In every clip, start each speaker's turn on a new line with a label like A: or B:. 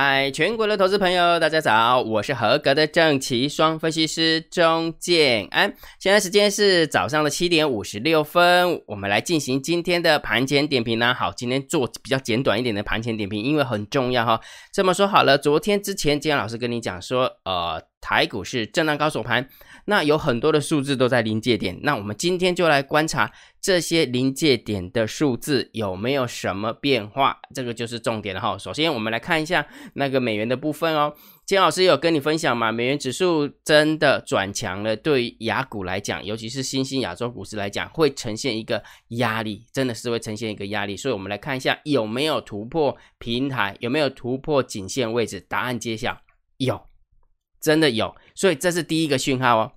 A: 嗨，全国的投资朋友，大家早！我是合格的正奇双分析师钟建安。现在时间是早上的七点五十六分，我们来进行今天的盘前点评呢。好，今天做比较简短一点的盘前点评，因为很重要哈。这么说好了，昨天之前，建安老师跟你讲说，呃，台股是震荡高手盘。那有很多的数字都在临界点，那我们今天就来观察这些临界点的数字有没有什么变化，这个就是重点了哈。首先我们来看一下那个美元的部分哦，金老师有跟你分享嘛，美元指数真的转强了，对于亚股来讲，尤其是新兴亚洲股市来讲，会呈现一个压力，真的是会呈现一个压力。所以我们来看一下有没有突破平台，有没有突破颈线位置，答案揭晓，有，真的有，所以这是第一个讯号哦。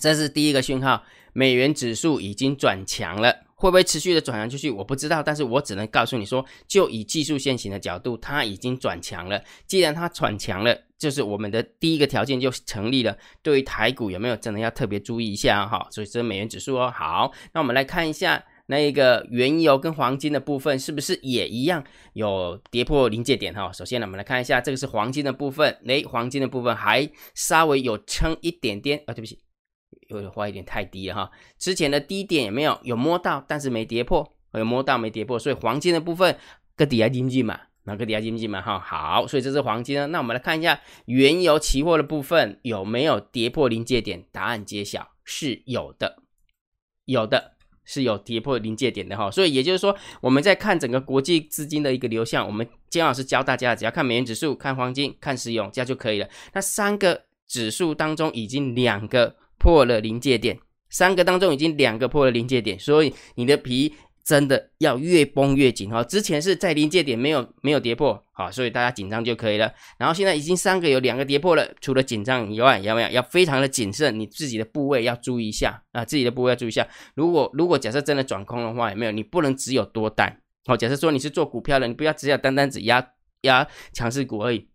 A: 这是第一个讯号，美元指数已经转强了，会不会持续的转强出去？我不知道，但是我只能告诉你说，就以技术线型的角度，它已经转强了。既然它转强了，就是我们的第一个条件就成立了。对于台股有没有真的要特别注意一下哈？所以这是美元指数哦。好，那我们来看一下那一个原油跟黄金的部分，是不是也一样有跌破临界点哈？首先呢，我们来看一下，这个是黄金的部分，诶，黄金的部分还稍微有撑一点点啊，对不起。有点花一点太低了哈，之前的低点也没有有摸到，但是没跌破，有摸到没跌破，所以黄金的部分个底下经济嘛，那个底下经济嘛哈，好，所以这是黄金呢。那我们来看一下原油期货的部分有没有跌破临界点？答案揭晓，是有的，有的是有跌破临界点的哈。所以也就是说，我们在看整个国际资金的一个流向，我们姜老师教大家，只要看美元指数、看黄金、看石油，这样就可以了。那三个指数当中已经两个。破了临界点，三个当中已经两个破了临界点，所以你的皮真的要越绷越紧哈。之前是在临界点没有没有跌破，好，所以大家紧张就可以了。然后现在已经三个有两个跌破了，除了紧张以外，要不要要非常的谨慎？你自己的部位要注意一下啊，自己的部位要注意一下。如果如果假设真的转空的话，有没有？你不能只有多单，好，假设说你是做股票的，你不要只要单单只压压强势股而已。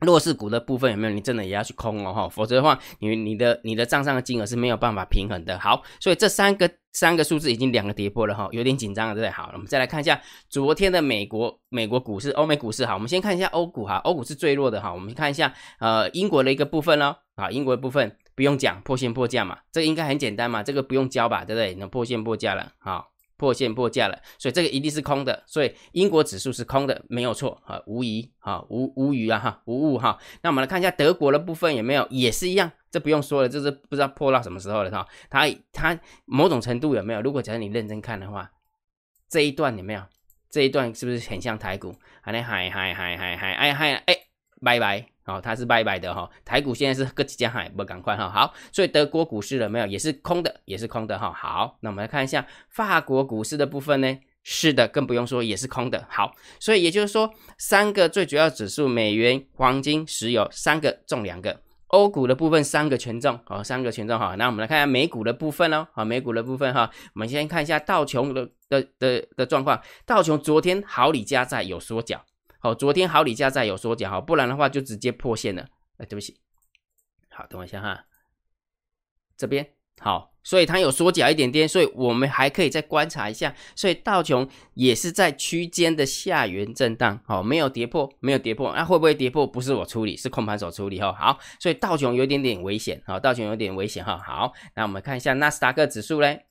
A: 弱势股的部分有没有？你真的也要去空哦，哈，否则的话，你你的你的账上的金额是没有办法平衡的。好，所以这三个三个数字已经两个跌破了，哈，有点紧张了，对不对？好，我们再来看一下昨天的美国美国股市、欧美股市，好，我们先看一下欧股哈，欧股是最弱的哈，我们看一下呃英国的一个部分喽，啊，英国的部分不用讲，破线破价嘛，这个应该很简单嘛，这个不用教吧，对不对？那破线破价了，好。破线破价了，所以这个一定是空的，所以英国指数是空的，没有错啊，无疑啊，无无虞啊哈，无误哈。那我们来看一下德国的部分有没有，也是一样，这不用说了，这是不知道破到什么时候了哈。它它某种程度有没有？如果假设你认真看的话，这一段有没有？这一段是不是很像台股？还能嗨嗨嗨嗨嗨哎嗨哎，拜拜。哦，它是拜拜的哈，台股现在是各几家海，不赶快哈。好，所以德国股市了没有？也是空的，也是空的哈。好，那我们来看一下法国股市的部分呢？是的，更不用说，也是空的。好，所以也就是说，三个最主要指数，美元、黄金、石油，三个中两个。欧股的部分三个权重，哦，三个权重哈。那我们来看一下美股的部分哦，好，美股的部分哈，我们先看一下道琼的的的的状况。道琼昨天好里加在有缩脚。好，昨天好李家在有缩脚哈，不然的话就直接破线了。哎，对不起，好，等我一下哈，这边好，所以它有缩脚一点点，所以我们还可以再观察一下。所以道琼也是在区间的下缘震荡，好，没有跌破，没有跌破，那会不会跌破？不是我处理，是控盘手处理哈。好，所以道琼有点点危险，好，道琼有点危险哈。好，那我们看一下纳斯达克指数嘞。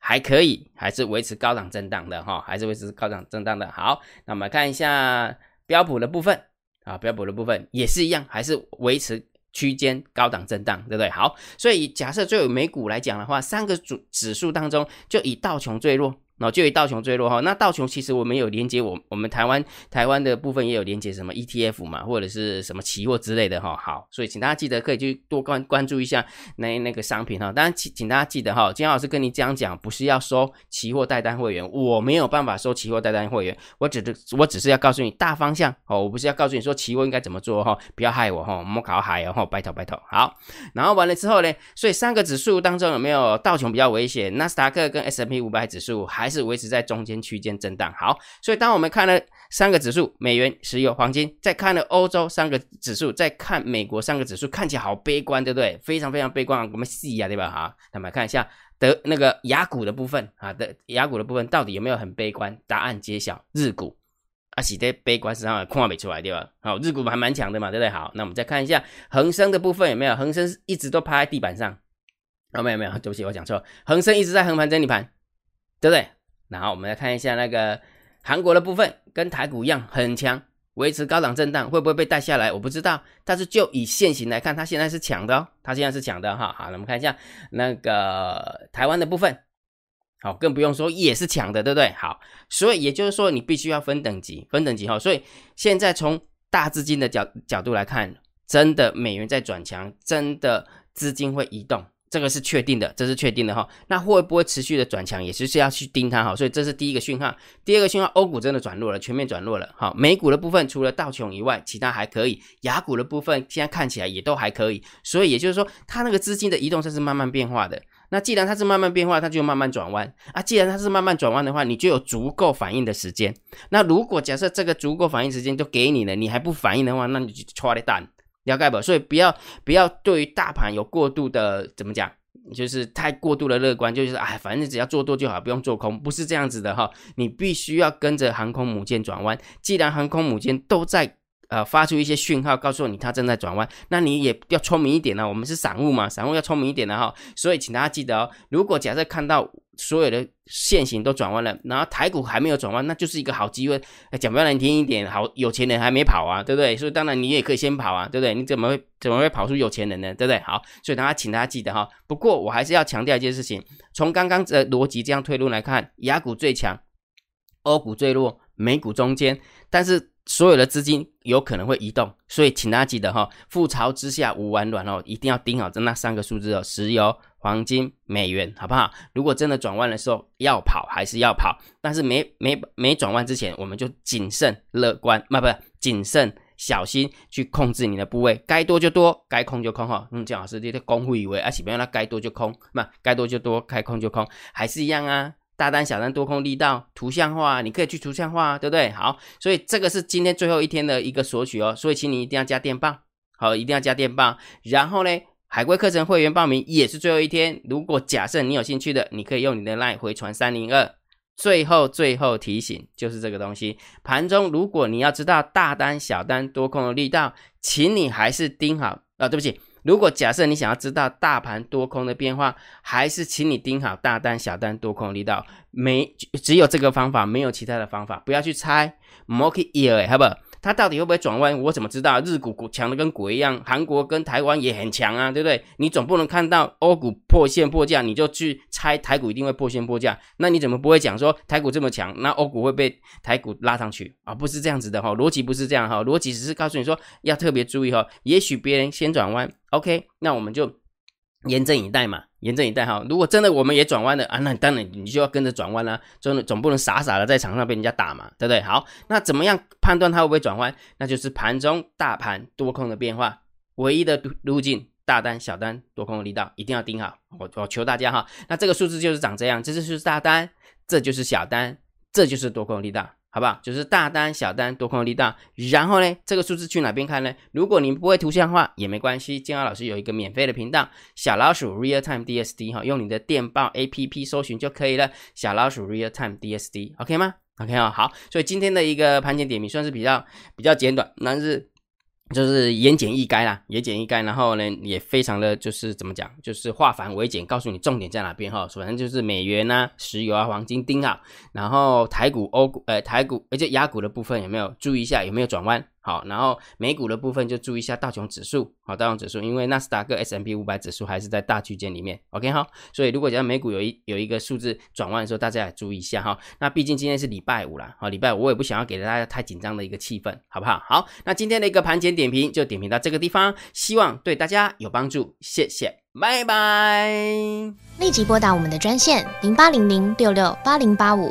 A: 还可以，还是维持高档震荡的哈，还是维持高档震荡的。好，那我们看一下标普的部分啊，标普的部分也是一样，还是维持区间高档震荡，对不对？好，所以假设作为美股来讲的话，三个主指数当中，就以道琼最弱。然后就以道琼坠落哈，那道琼其实我们有连接我我们台湾台湾的部分也有连接什么 ETF 嘛，或者是什么期货之类的哈。好，所以请大家记得可以去多关关注一下那那个商品哈。当然请请大家记得哈，金老师跟你这样讲，不是要收期货代单会员，我没有办法收期货代单会员，我只是我只是要告诉你大方向哦，我不是要告诉你说期货应该怎么做哈，不要害我哈，莫搞海哦，拜托拜托。好，然后完了之后呢，所以三个指数当中有没有道琼比较危险？纳斯达克跟 S M P 五百指数还？还是维持在中间区间震荡。好，所以当我们看了三个指数，美元、石油、黄金，再看了欧洲三个指数，再看美国三个指数，看起来好悲观，对不对？非常非常悲观，我们细呀，对吧？好，那么看一下德那个雅股的部分啊，的雅股的部分到底有没有很悲观？答案揭晓，日股啊，是在悲观上看不出来对吧？好，日股还蛮强的嘛，对不对？好，那我们再看一下恒生的部分有没有？恒生一直都趴在地板上，哦，没有没有，对不起，我讲错，恒生一直在横盘整理盘，对不对？然后我们来看一下那个韩国的部分，跟台股一样很强。维持高档震荡会不会被带下来？我不知道，但是就以现行来看，它现在是强的哦，它现在是强的哈。好，那我们看一下那个台湾的部分，好，更不用说也是强的，对不对？好，所以也就是说你必须要分等级，分等级哈。所以现在从大资金的角角度来看，真的美元在转强，真的资金会移动。这个是确定的，这是确定的哈。那会不会持续的转强，也是是要去盯它哈。所以这是第一个讯号。第二个讯号，欧股真的转弱了，全面转弱了。好，美股的部分除了道琼以外，其他还可以。雅股的部分现在看起来也都还可以。所以也就是说，它那个资金的移动它是慢慢变化的。那既然它是慢慢变化，它就慢慢转弯啊。既然它是慢慢转弯的话，你就有足够反应的时间。那如果假设这个足够反应时间都给你了，你还不反应的话，那你就戳的蛋。了解不？所以不要不要对于大盘有过度的怎么讲，就是太过度的乐观，就是哎，反正只要做多就好，不用做空，不是这样子的哈。你必须要跟着航空母舰转弯。既然航空母舰都在。呃，发出一些讯号告诉你它正在转弯，那你也要聪明一点呢。我们是散户嘛，散户要聪明一点的哈。所以请大家记得哦，如果假设看到所有的线型都转弯了，然后台股还没有转弯，那就是一个好机会。讲不要难听一点，好有钱人还没跑啊，对不对？所以当然你也可以先跑啊，对不对？你怎么会怎么会跑出有钱人呢？对不对？好，所以大家请大家记得哈。不过我还是要强调一件事情，从刚刚的逻辑这样推论来看，雅股最强，欧股最弱，美股中间，但是。所有的资金有可能会移动，所以请大家记得哈，覆巢之下无完卵哦，一定要盯好这那三个数字哦，石油、黄金、美元，好不好？如果真的转弯的时候要跑还是要跑，但是没没没转弯之前，我们就谨慎乐观，嘛不谨慎小心去控制你的部位，该多就多，该空就空哈。嗯，姜老师这些功夫以为，而且不要那该多就空，嘛该多就多，该空就空，还是一样啊。大单、小单、多空力道图像化，你可以去图像化，对不对？好，所以这个是今天最后一天的一个索取哦，所以请你一定要加电报，好，一定要加电报。然后呢，海龟课程会员报名也是最后一天。如果假设你有兴趣的，你可以用你的 LINE 回传三零二。最后，最后提醒就是这个东西，盘中如果你要知道大单、小单、多空的力道，请你还是盯好啊，对不起。如果假设你想要知道大盘多空的变化，还是请你盯好大单、小单、多空力道，没只有这个方法，没有其他的方法，不要去猜。Market ear，好不？它到底会不会转弯？我怎么知道？日股股强的跟鬼一样，韩国跟台湾也很强啊，对不对？你总不能看到欧股破线破价，你就去猜台股一定会破线破价？那你怎么不会讲说台股这么强，那欧股会被台股拉上去啊？不是这样子的哈，逻辑不是这样哈，逻辑只是告诉你说要特别注意哈，也许别人先转弯，OK，那我们就。严阵以待嘛，严阵以待哈。如果真的我们也转弯了啊，那当然你就要跟着转弯啦。总总不能傻傻的在场上被人家打嘛，对不对？好，那怎么样判断它会不会转弯？那就是盘中大盘多空的变化，唯一的路径，大单、小单、多空的力道一定要盯好。我我求大家哈，那这个数字就是长这样，这就是大单，这就是小单，这就是多空的力道。好不好？就是大单、小单、多空力道。然后呢，这个数字去哪边看呢？如果你不会图像化也没关系，建豪老师有一个免费的频道，小老鼠 Real Time DSD 哈，用你的电报 APP 搜寻就可以了。小老鼠 Real Time DSD，OK 吗？OK 哦，好。所以今天的一个盘前点名算是比较比较简短，但是。就是言简意赅啦，言简意赅，然后呢，也非常的就是怎么讲，就是化繁为简，告诉你重点在哪边哈。反正就是美元啊、石油啊、黄金盯好，然后台股、欧股，呃，台股，而且亚股的部分有没有注意一下，有没有转弯？好，然后美股的部分就注意一下道琼指数，好，道琼指数，因为纳斯达克 S M P 五百指数还是在大区间里面，OK 哈，所以如果讲美股有一有一个数字转弯的时候，大家也注意一下哈。那毕竟今天是礼拜五了，好，礼拜五我也不想要给大家太紧张的一个气氛，好不好？好，那今天的一个盘前点评就点评到这个地方，希望对大家有帮助，谢谢，拜拜。
B: 立即拨打我们的专线零八零零六六八零八五。